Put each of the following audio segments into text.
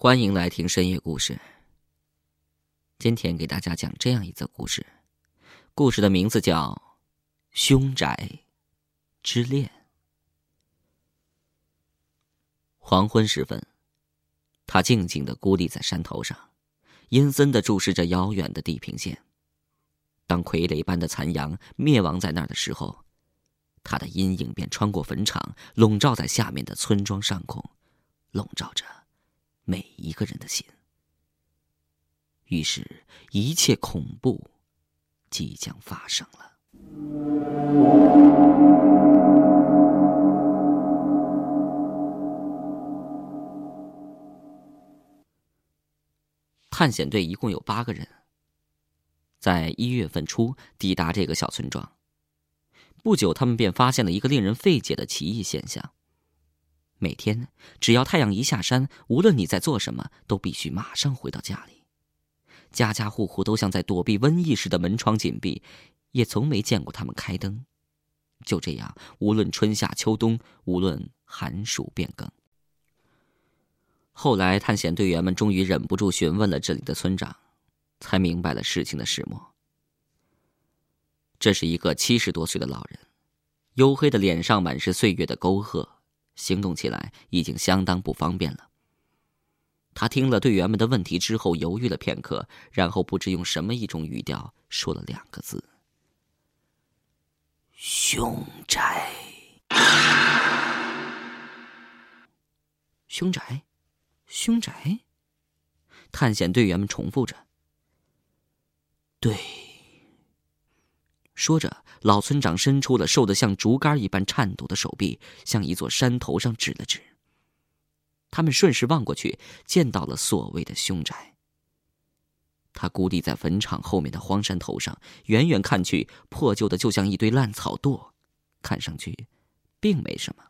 欢迎来听深夜故事。今天给大家讲这样一则故事，故事的名字叫《凶宅之恋》。黄昏时分，他静静的孤立在山头上，阴森的注视着遥远的地平线。当傀儡般的残阳灭亡在那儿的时候，他的阴影便穿过坟场，笼罩在下面的村庄上空，笼罩着。每一个人的心。于是，一切恐怖即将发生了。探险队一共有八个人，在一月份初抵达这个小村庄。不久，他们便发现了一个令人费解的奇异现象。每天，只要太阳一下山，无论你在做什么，都必须马上回到家里。家家户户都像在躲避瘟疫似的，门窗紧闭，也从没见过他们开灯。就这样，无论春夏秋冬，无论寒暑变更。后来，探险队员们终于忍不住询问了这里的村长，才明白了事情的始末。这是一个七十多岁的老人，黝黑的脸上满是岁月的沟壑。行动起来已经相当不方便了。他听了队员们的问题之后，犹豫了片刻，然后不知用什么一种语调说了两个字：“凶宅。”凶宅，凶宅。探险队员们重复着：“对。”说着。老村长伸出了瘦得像竹竿一般颤抖的手臂，向一座山头上指了指。他们顺势望过去，见到了所谓的凶宅。他孤立在坟场后面的荒山头上，远远看去，破旧的就像一堆烂草垛，看上去，并没什么。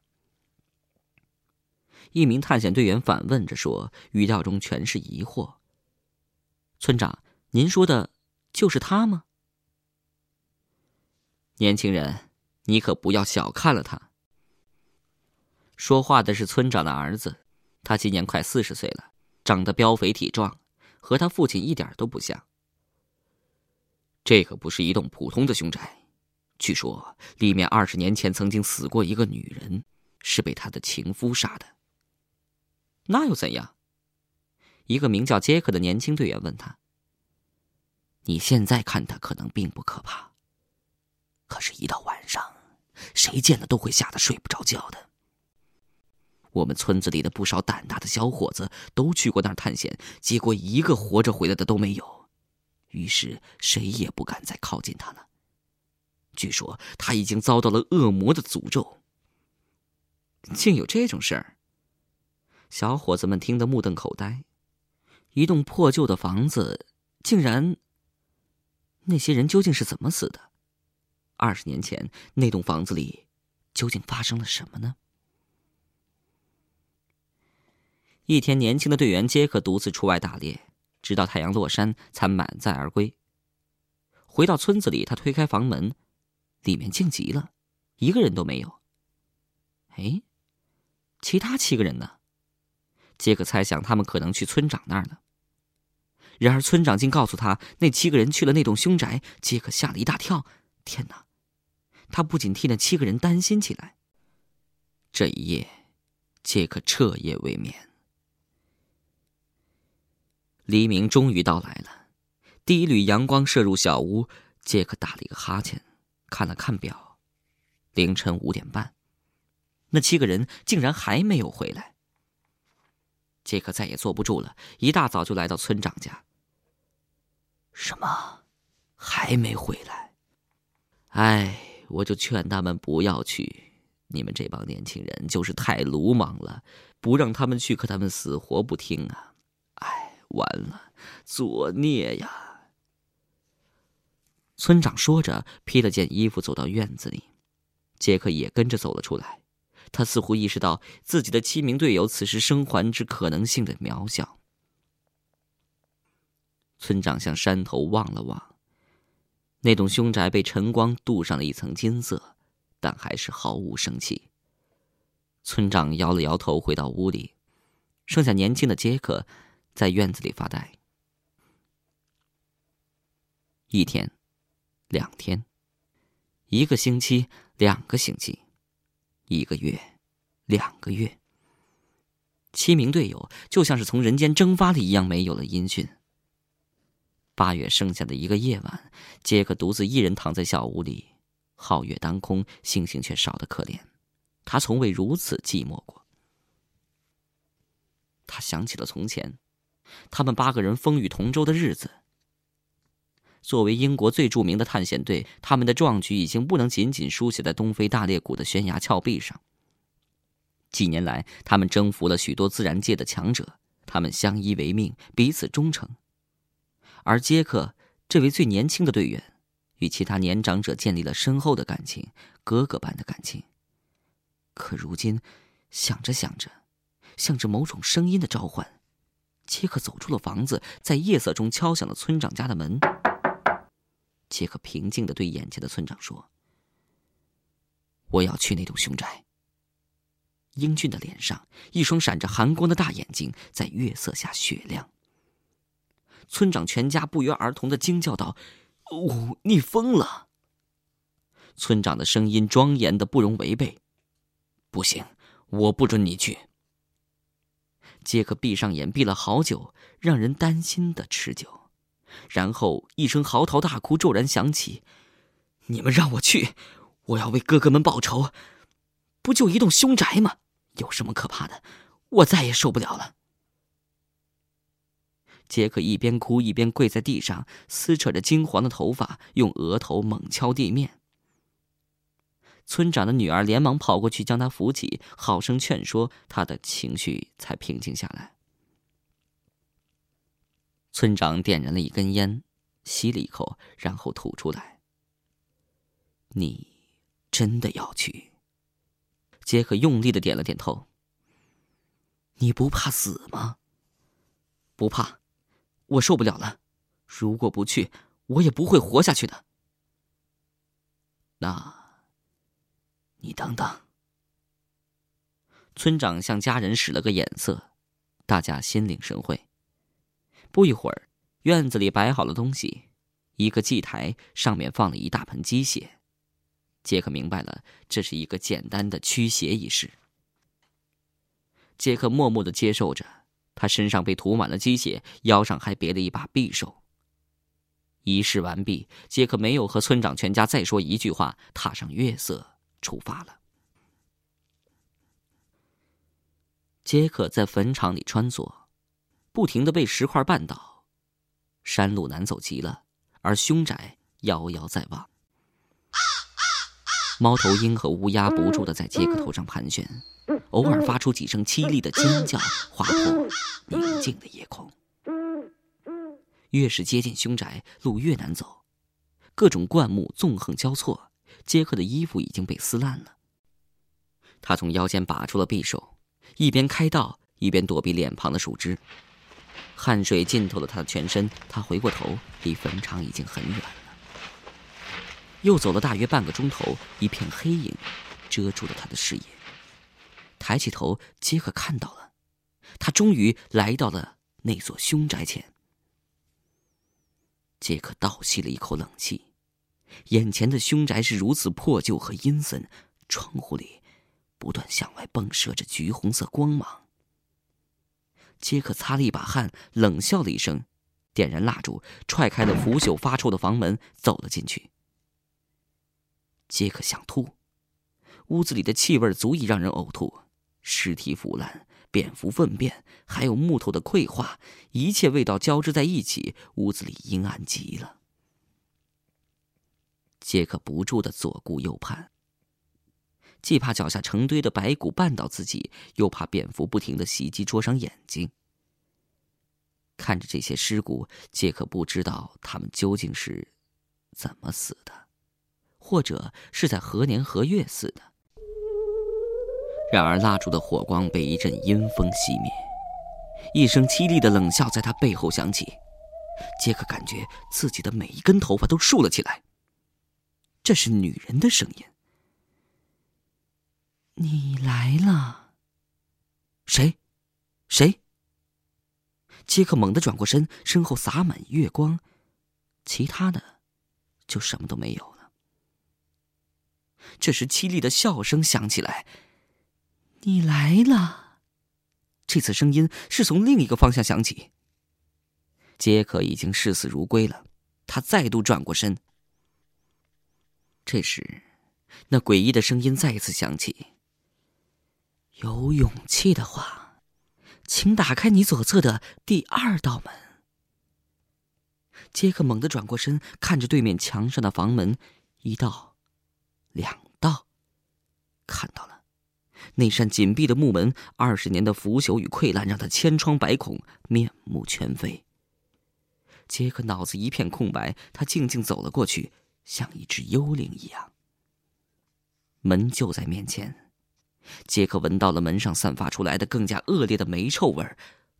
一名探险队员反问着说，语调中全是疑惑：“村长，您说的，就是他吗？”年轻人，你可不要小看了他。说话的是村长的儿子，他今年快四十岁了，长得膘肥体壮，和他父亲一点都不像。这可不是一栋普通的凶宅，据说里面二十年前曾经死过一个女人，是被他的情夫杀的。那又怎样？一个名叫杰克的年轻队员问他：“你现在看他可能并不可怕。”可是，一到晚上，谁见了都会吓得睡不着觉的。我们村子里的不少胆大的小伙子都去过那儿探险，结果一个活着回来的都没有，于是谁也不敢再靠近他了。据说他已经遭到了恶魔的诅咒。竟有这种事儿！小伙子们听得目瞪口呆。一栋破旧的房子，竟然……那些人究竟是怎么死的？二十年前，那栋房子里究竟发生了什么呢？一天，年轻的队员杰克独自出外打猎，直到太阳落山才满载而归。回到村子里，他推开房门，里面静极了，一个人都没有。哎，其他七个人呢？杰克猜想他们可能去村长那儿了。然而，村长竟告诉他，那七个人去了那栋凶宅。杰克吓了一大跳，天哪！他不仅替那七个人担心起来。这一夜，杰克彻夜未眠。黎明终于到来了，第一缕阳光射入小屋，杰克打了一个哈欠，看了看表，凌晨五点半，那七个人竟然还没有回来。杰克再也坐不住了，一大早就来到村长家。什么？还没回来？哎。我就劝他们不要去，你们这帮年轻人就是太鲁莽了，不让他们去，可他们死活不听啊！哎，完了，作孽呀！村长说着，披了件衣服走到院子里，杰克也跟着走了出来。他似乎意识到自己的七名队友此时生还之可能性的渺小。村长向山头望了望。那栋凶宅被晨光镀上了一层金色，但还是毫无生气。村长摇了摇头，回到屋里，剩下年轻的杰克在院子里发呆。一天，两天，一个星期，两个星期，一个月，两个月。七名队友就像是从人间蒸发了一样，没有了音讯。八月剩下的一个夜晚，杰克独自一人躺在小屋里，皓月当空，星星却少得可怜。他从未如此寂寞过。他想起了从前，他们八个人风雨同舟的日子。作为英国最著名的探险队，他们的壮举已经不能仅仅书写在东非大裂谷的悬崖峭壁上。几年来，他们征服了许多自然界的强者，他们相依为命，彼此忠诚。而杰克这位最年轻的队员，与其他年长者建立了深厚的感情，哥哥般的感情。可如今，想着想着，像着某种声音的召唤，杰克走出了房子，在夜色中敲响了村长家的门。杰克平静的对眼前的村长说：“我要去那栋凶宅。”英俊的脸上，一双闪着寒光的大眼睛在月色下雪亮。村长全家不约而同的惊叫道：“哦，你疯了！”村长的声音庄严的不容违背：“不行，我不准你去。”杰克闭上眼，闭了好久，让人担心的持久，然后一声嚎啕大哭骤然响起：“你们让我去，我要为哥哥们报仇！不就一栋凶宅吗？有什么可怕的？我再也受不了了。”杰克一边哭一边跪在地上，撕扯着金黄的头发，用额头猛敲地面。村长的女儿连忙跑过去将他扶起，好生劝说，他的情绪才平静下来。村长点燃了一根烟，吸了一口，然后吐出来：“你真的要去？”杰克用力的点了点头。“你不怕死吗？”“不怕。”我受不了了，如果不去，我也不会活下去的。那，你等等。村长向家人使了个眼色，大家心领神会。不一会儿，院子里摆好了东西，一个祭台上面放了一大盆鸡血。杰克明白了，这是一个简单的驱邪仪式。杰克默默的接受着。他身上被涂满了鸡血，腰上还别了一把匕首。仪式完毕，杰克没有和村长全家再说一句话，踏上月色出发了。杰克在坟场里穿梭，不停的被石块绊倒，山路难走极了，而凶宅遥遥在望。猫头鹰和乌鸦不住的在杰克头上盘旋。偶尔发出几声凄厉的尖叫，划破宁静的夜空。越是接近凶宅，路越难走，各种灌木纵横交错。杰克的衣服已经被撕烂了。他从腰间拔出了匕首，一边开道，一边躲避脸庞的树枝。汗水浸透了他的全身，他回过头，离坟场已经很远。又走了大约半个钟头，一片黑影遮住了他的视野。抬起头，杰克看到了，他终于来到了那座凶宅前。杰克倒吸了一口冷气，眼前的凶宅是如此破旧和阴森，窗户里不断向外迸射着橘红色光芒。杰克擦了一把汗，冷笑了一声，点燃蜡烛，踹开了腐朽发臭的房门，走了进去。杰克想吐，屋子里的气味足以让人呕吐。尸体腐烂，蝙蝠粪便，还有木头的溃化，一切味道交织在一起，屋子里阴暗极了。杰克不住的左顾右盼，既怕脚下成堆的白骨绊倒自己，又怕蝙蝠不停的袭击灼伤眼睛。看着这些尸骨，杰克不知道他们究竟是怎么死的，或者是在何年何月死的。然而，蜡烛的火光被一阵阴风熄灭，一声凄厉的冷笑在他背后响起。杰克感觉自己的每一根头发都竖了起来。这是女人的声音。你来了。谁？谁？杰克猛地转过身，身后洒满月光，其他的就什么都没有了。这时，凄厉的笑声响起来：“你来了！”这次声音是从另一个方向响起。杰克已经视死如归了，他再度转过身。这时，那诡异的声音再次响起：“有勇气的话，请打开你左侧的第二道门。”杰克猛地转过身，看着对面墙上的房门，一道，两道，看到了那扇紧闭的木门，二十年的腐朽与溃烂让他千疮百孔，面目全非。杰克脑子一片空白，他静静走了过去，像一只幽灵一样。门就在面前，杰克闻到了门上散发出来的更加恶劣的霉臭味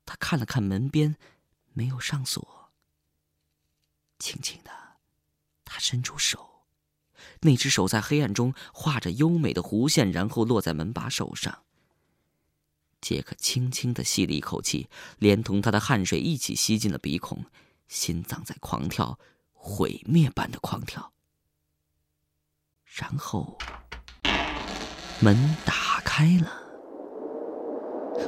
他看了看门边，没有上锁。轻轻的，他伸出手，那只手在黑暗中画着优美的弧线，然后落在门把手上。杰克轻轻的吸了一口气，连同他的汗水一起吸进了鼻孔。心脏在狂跳，毁灭般的狂跳。然后，门打开了，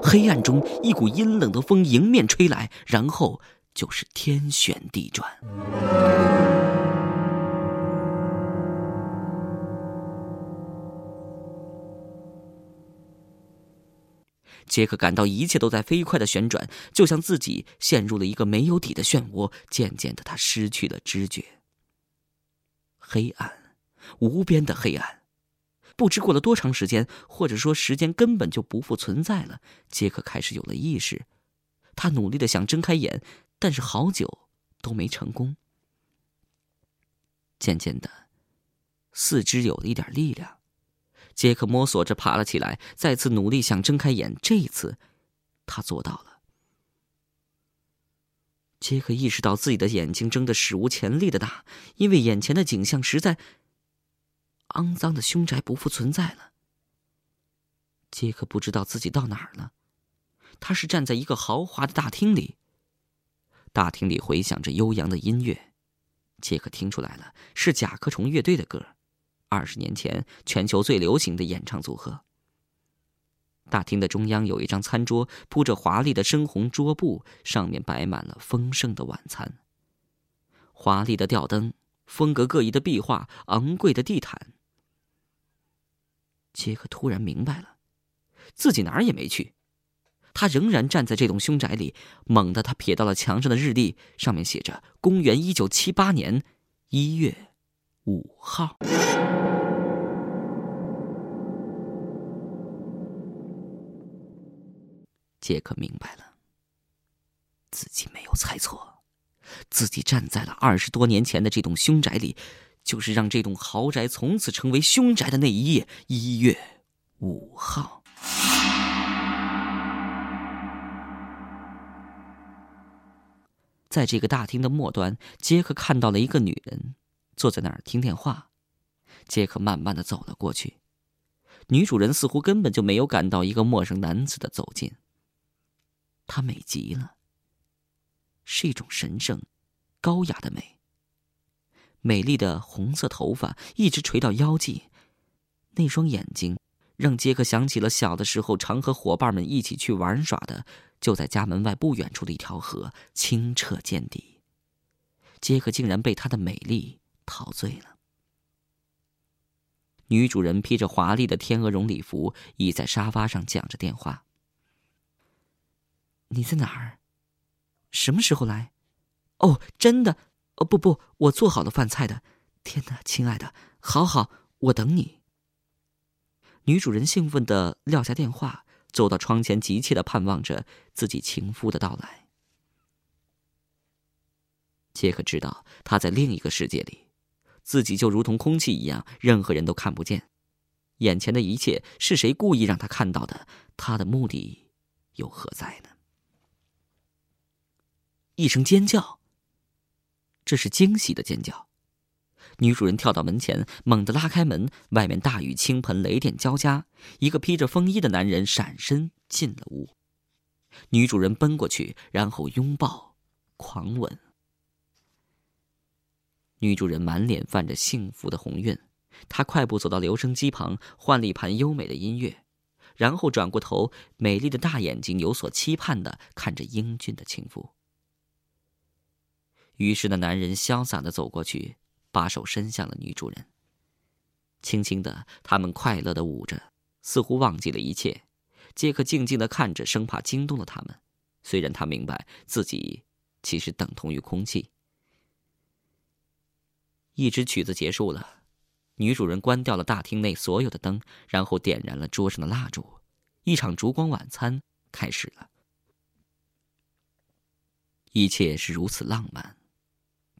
黑暗中一股阴冷的风迎面吹来，然后就是天旋地转。杰克感到一切都在飞快的旋转，就像自己陷入了一个没有底的漩涡。渐渐的，他失去了知觉。黑暗，无边的黑暗。不知过了多长时间，或者说时间根本就不复存在了。杰克开始有了意识，他努力的想睁开眼，但是好久都没成功。渐渐的，四肢有了一点力量。杰克摸索着爬了起来，再次努力想睁开眼。这一次，他做到了。杰克意识到自己的眼睛睁得史无前例的大，因为眼前的景象实在……肮脏的凶宅不复存在了。杰克不知道自己到哪儿了，他是站在一个豪华的大厅里。大厅里回响着悠扬的音乐，杰克听出来了，是甲壳虫乐队的歌。二十年前，全球最流行的演唱组合。大厅的中央有一张餐桌，铺着华丽的深红桌布，上面摆满了丰盛的晚餐。华丽的吊灯，风格各异的壁画，昂贵的地毯。杰克突然明白了，自己哪儿也没去，他仍然站在这栋凶宅里。猛地，他瞥到了墙上的日历，上面写着“公元一九七八年一月五号”。杰克明白了，自己没有猜错，自己站在了二十多年前的这栋凶宅里，就是让这栋豪宅从此成为凶宅的那一夜——一月五号。在这个大厅的末端，杰克看到了一个女人坐在那儿听电话。杰克慢慢的走了过去，女主人似乎根本就没有感到一个陌生男子的走近。她美极了，是一种神圣、高雅的美。美丽的红色头发一直垂到腰际，那双眼睛让杰克想起了小的时候常和伙伴们一起去玩耍的，就在家门外不远处的一条河，清澈见底。杰克竟然被她的美丽陶醉了。女主人披着华丽的天鹅绒礼服，倚在沙发上讲着电话。你在哪儿？什么时候来？哦，真的？哦，不不，我做好了饭菜的。天哪，亲爱的，好好，我等你。女主人兴奋的撂下电话，走到窗前，急切的盼望着自己情夫的到来。杰克知道他在另一个世界里，自己就如同空气一样，任何人都看不见。眼前的一切是谁故意让他看到的？他的目的又何在呢？一声尖叫。这是惊喜的尖叫。女主人跳到门前，猛地拉开门，外面大雨倾盆，雷电交加。一个披着风衣的男人闪身进了屋。女主人奔过去，然后拥抱、狂吻。女主人满脸泛着幸福的红晕，她快步走到留声机旁，换了一盘优美的音乐，然后转过头，美丽的大眼睛有所期盼的看着英俊的情妇。于是，那男人潇洒的走过去，把手伸向了女主人。轻轻的，他们快乐的舞着，似乎忘记了一切。杰克静静的看着，生怕惊动了他们。虽然他明白自己其实等同于空气。一支曲子结束了，女主人关掉了大厅内所有的灯，然后点燃了桌上的蜡烛，一场烛光晚餐开始了。一切是如此浪漫。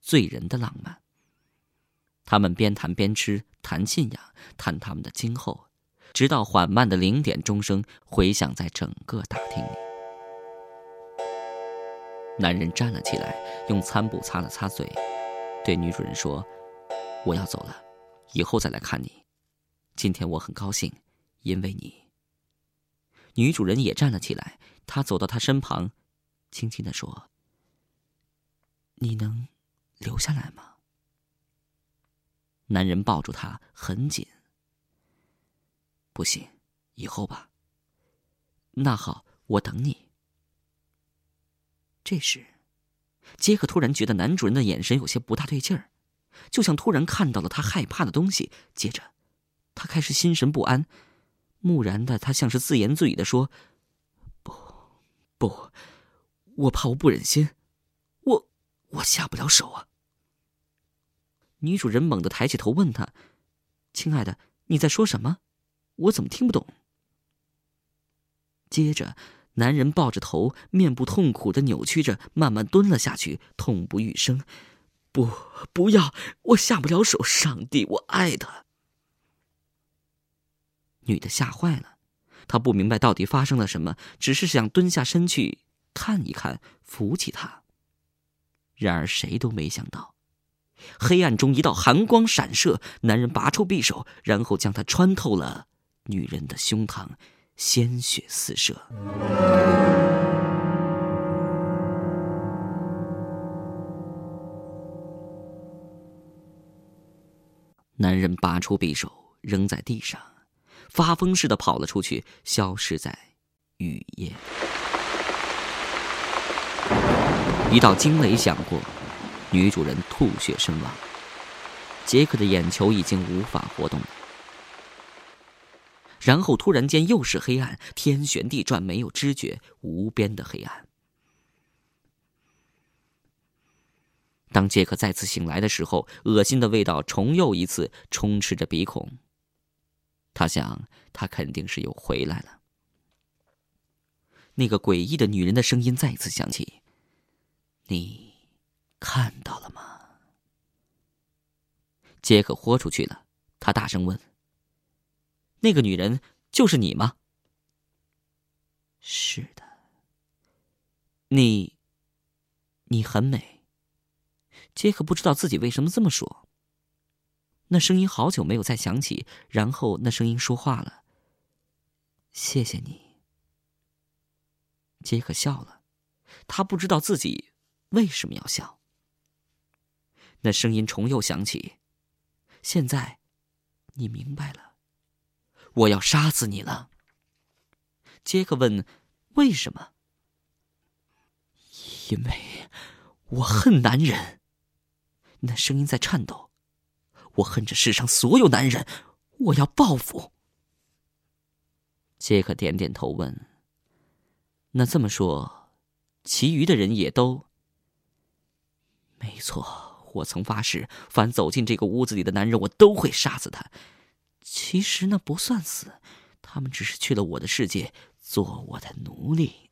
醉人的浪漫。他们边谈边吃，谈信仰，谈他们的今后，直到缓慢的零点钟声回响在整个大厅里。男人站了起来，用餐布擦了擦嘴，对女主人说：“我要走了，以后再来看你。今天我很高兴，因为你。”女主人也站了起来，她走到他身旁，轻轻的说：“你能。”留下来吗？男人抱住她很紧。不行，以后吧。那好，我等你。这时，杰克突然觉得男主人的眼神有些不大对劲儿，就像突然看到了他害怕的东西。接着，他开始心神不安，木然的他像是自言自语的说：“不，不，我怕我不忍心，我我下不了手啊。”女主人猛地抬起头问他：“亲爱的，你在说什么？我怎么听不懂？”接着，男人抱着头，面部痛苦的扭曲着，慢慢蹲了下去，痛不欲生。“不，不要！我下不了手！上帝，我爱他。”女的吓坏了，她不明白到底发生了什么，只是想蹲下身去看一看，扶起他。然而，谁都没想到。黑暗中，一道寒光闪射，男人拔出匕首，然后将它穿透了女人的胸膛，鲜血四射。男人拔出匕首，扔在地上，发疯似的跑了出去，消失在雨夜。一道惊雷响过。女主人吐血身亡，杰克的眼球已经无法活动。然后突然间又是黑暗，天旋地转，没有知觉，无边的黑暗。当杰克再次醒来的时候，恶心的味道重又一次充斥着鼻孔。他想，他肯定是又回来了。那个诡异的女人的声音再次响起：“你。”看到了吗？杰克豁出去了，他大声问：“那个女人就是你吗？”“是的。”“你，你很美。”杰克不知道自己为什么这么说。那声音好久没有再响起，然后那声音说话了：“谢谢你。”杰克笑了，他不知道自己为什么要笑。那声音重又响起，现在，你明白了，我要杀死你了。杰克问：“为什么？”因为我恨男人。那声音在颤抖。我恨这世上所有男人，我要报复。杰克点点头问：“那这么说，其余的人也都？”没错。我曾发誓，凡走进这个屋子里的男人，我都会杀死他。其实那不算死，他们只是去了我的世界，做我的奴隶。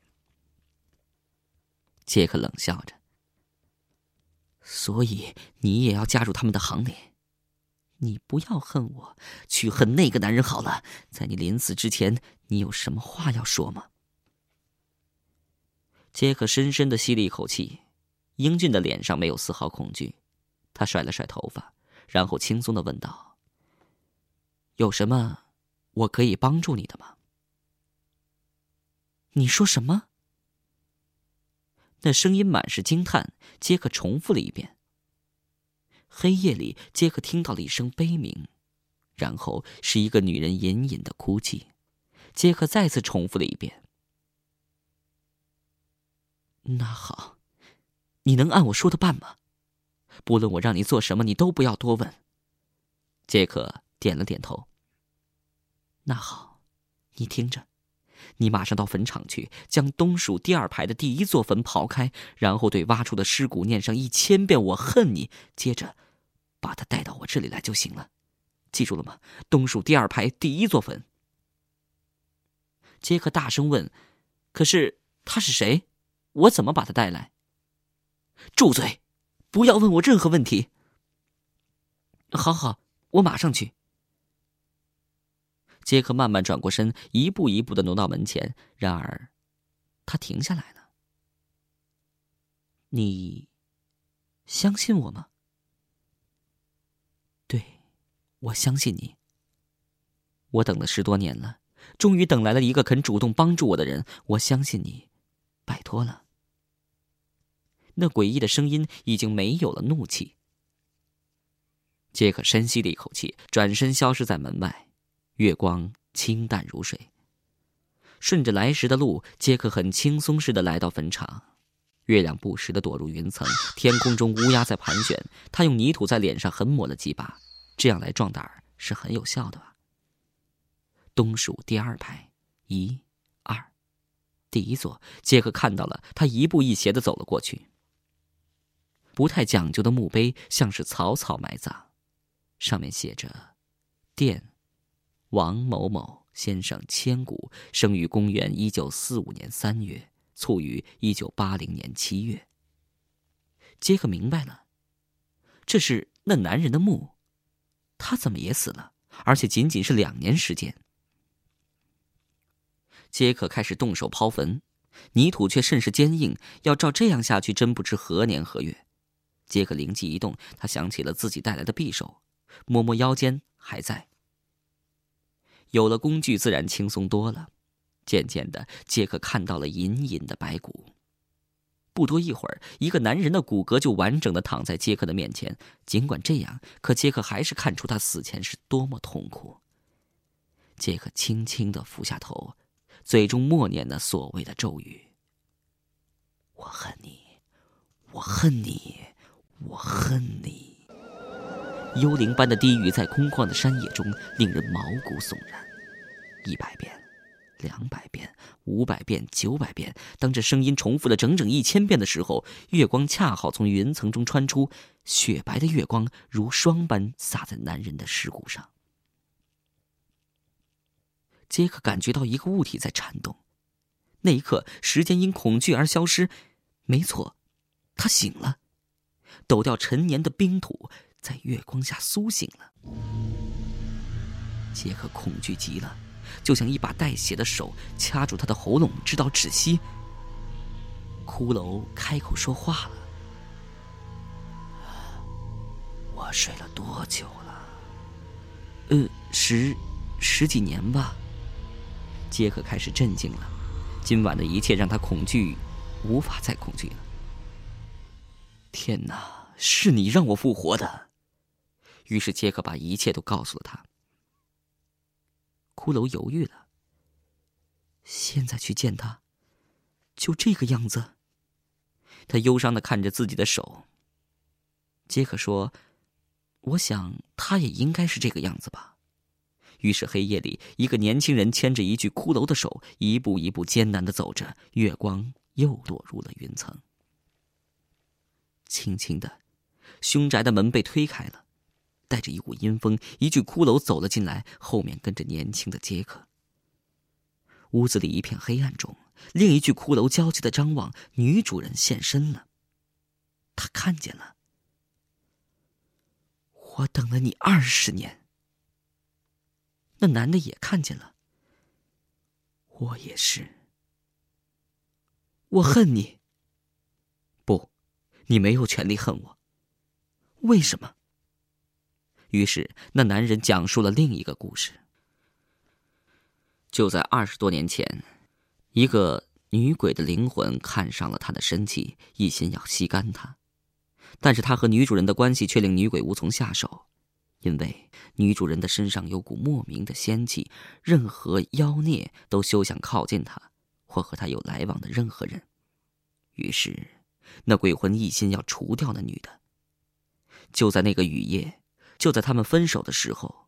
杰克冷笑着。所以你也要加入他们的行列？你不要恨我，去恨那个男人好了。在你临死之前，你有什么话要说吗？杰克深深的吸了一口气，英俊的脸上没有丝毫恐惧。他甩了甩头发，然后轻松的问道：“有什么我可以帮助你的吗？”你说什么？那声音满是惊叹。杰克重复了一遍。黑夜里，杰克听到了一声悲鸣，然后是一个女人隐隐的哭泣。杰克再次重复了一遍。那好，你能按我说的办吗？不论我让你做什么，你都不要多问。杰克点了点头。那好，你听着，你马上到坟场去，将东数第二排的第一座坟刨开，然后对挖出的尸骨念上一千遍“我恨你”，接着把他带到我这里来就行了。记住了吗？东数第二排第一座坟。杰克大声问：“可是他是谁？我怎么把他带来？”住嘴！不要问我任何问题。好好，我马上去。杰克慢慢转过身，一步一步的挪到门前。然而，他停下来了。你相信我吗？对，我相信你。我等了十多年了，终于等来了一个肯主动帮助我的人。我相信你，拜托了。那诡异的声音已经没有了怒气。杰克深吸了一口气，转身消失在门外。月光清淡如水。顺着来时的路，杰克很轻松似的来到坟场。月亮不时的躲入云层，天空中乌鸦在盘旋。他用泥土在脸上狠抹了几把，这样来壮胆是很有效的吧？东数第二排，一、二，第一座。杰克看到了，他一步一斜的走了过去。不太讲究的墓碑，像是草草埋葬，上面写着“殿王某某先生千古，生于公元一九四五年三月，卒于一九八零年七月。”杰克明白了，这是那男人的墓，他怎么也死了？而且仅仅是两年时间。杰克开始动手刨坟，泥土却甚是坚硬，要照这样下去，真不知何年何月。杰克灵机一动，他想起了自己带来的匕首，摸摸腰间还在。有了工具，自然轻松多了。渐渐的，杰克看到了隐隐的白骨。不多一会儿，一个男人的骨骼就完整的躺在杰克的面前。尽管这样，可杰克还是看出他死前是多么痛苦。杰克轻轻的俯下头，嘴中默念那所谓的咒语：“我恨你，我恨你。”我恨你。幽灵般的低语在空旷的山野中令人毛骨悚然。一百遍，两百遍，五百遍，九百遍。当这声音重复了整整一千遍的时候，月光恰好从云层中穿出，雪白的月光如霜般洒在男人的尸骨上。杰克感觉到一个物体在颤动，那一刻，时间因恐惧而消失。没错，他醒了。抖掉陈年的冰土，在月光下苏醒了。杰克恐惧极了，就像一把带血的手掐住他的喉咙，直到窒息。骷髅开口说话了：“我睡了多久了？呃，十十几年吧。”杰克开始震惊了，今晚的一切让他恐惧，无法再恐惧了。天哪！是你让我复活的，于是杰克把一切都告诉了他。骷髅犹豫了。现在去见他，就这个样子。他忧伤的看着自己的手。杰克说：“我想他也应该是这个样子吧。”于是黑夜里，一个年轻人牵着一具骷髅的手，一步一步艰难的走着。月光又躲入了云层，轻轻的。凶宅的门被推开了，带着一股阴风，一具骷髅走了进来，后面跟着年轻的杰克。屋子里一片黑暗中，另一具骷髅焦急的张望，女主人现身了。他看见了，我等了你二十年。那男的也看见了，我也是。我恨你。你没有权利恨我。为什么？于是那男人讲述了另一个故事。就在二十多年前，一个女鬼的灵魂看上了他的身体，一心要吸干他。但是他和女主人的关系却令女鬼无从下手，因为女主人的身上有股莫名的仙气，任何妖孽都休想靠近她或和她有来往的任何人。于是，那鬼魂一心要除掉那女的。就在那个雨夜，就在他们分手的时候，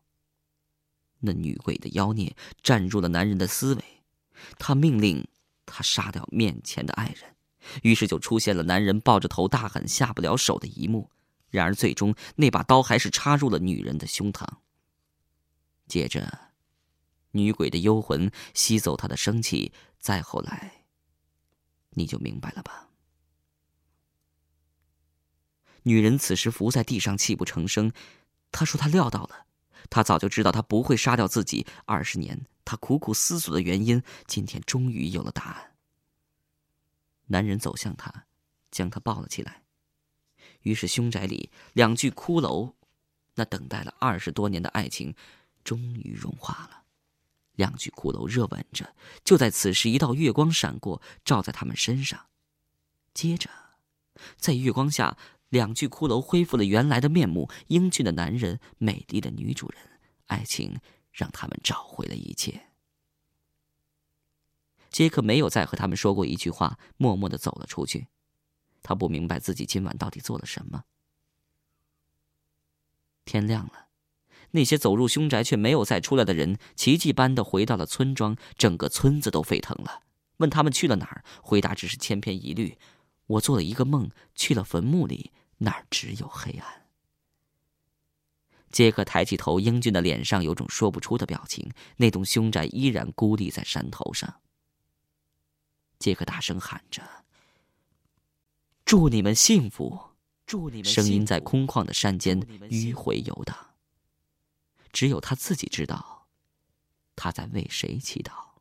那女鬼的妖孽占入了男人的思维，他命令他杀掉面前的爱人。于是就出现了男人抱着头大喊下不了手的一幕，然而最终那把刀还是插入了女人的胸膛。接着，女鬼的幽魂吸走她的生气，再后来，你就明白了吧？女人此时伏在地上泣不成声，她说她料到了，她早就知道他不会杀掉自己。二十年，她苦苦思索的原因，今天终于有了答案。男人走向她，将她抱了起来。于是凶宅里两具骷髅，那等待了二十多年的爱情，终于融化了。两具骷髅热吻着。就在此时，一道月光闪过，照在他们身上。接着，在月光下，两具骷髅恢复了原来的面目：英俊的男人，美丽的女主人。爱情让他们找回了一切。杰克没有再和他们说过一句话，默默的走了出去。他不明白自己今晚到底做了什么。天亮了，那些走入凶宅却没有再出来的人，奇迹般的回到了村庄，整个村子都沸腾了。问他们去了哪儿，回答只是千篇一律：“我做了一个梦，去了坟墓里，那儿只有黑暗。”杰克抬起头，英俊的脸上有种说不出的表情。那栋凶宅依然孤立在山头上。杰克大声喊着：“祝你们幸福！”祝你们声音在空旷的山间迂回游荡。只有他自己知道，他在为谁祈祷。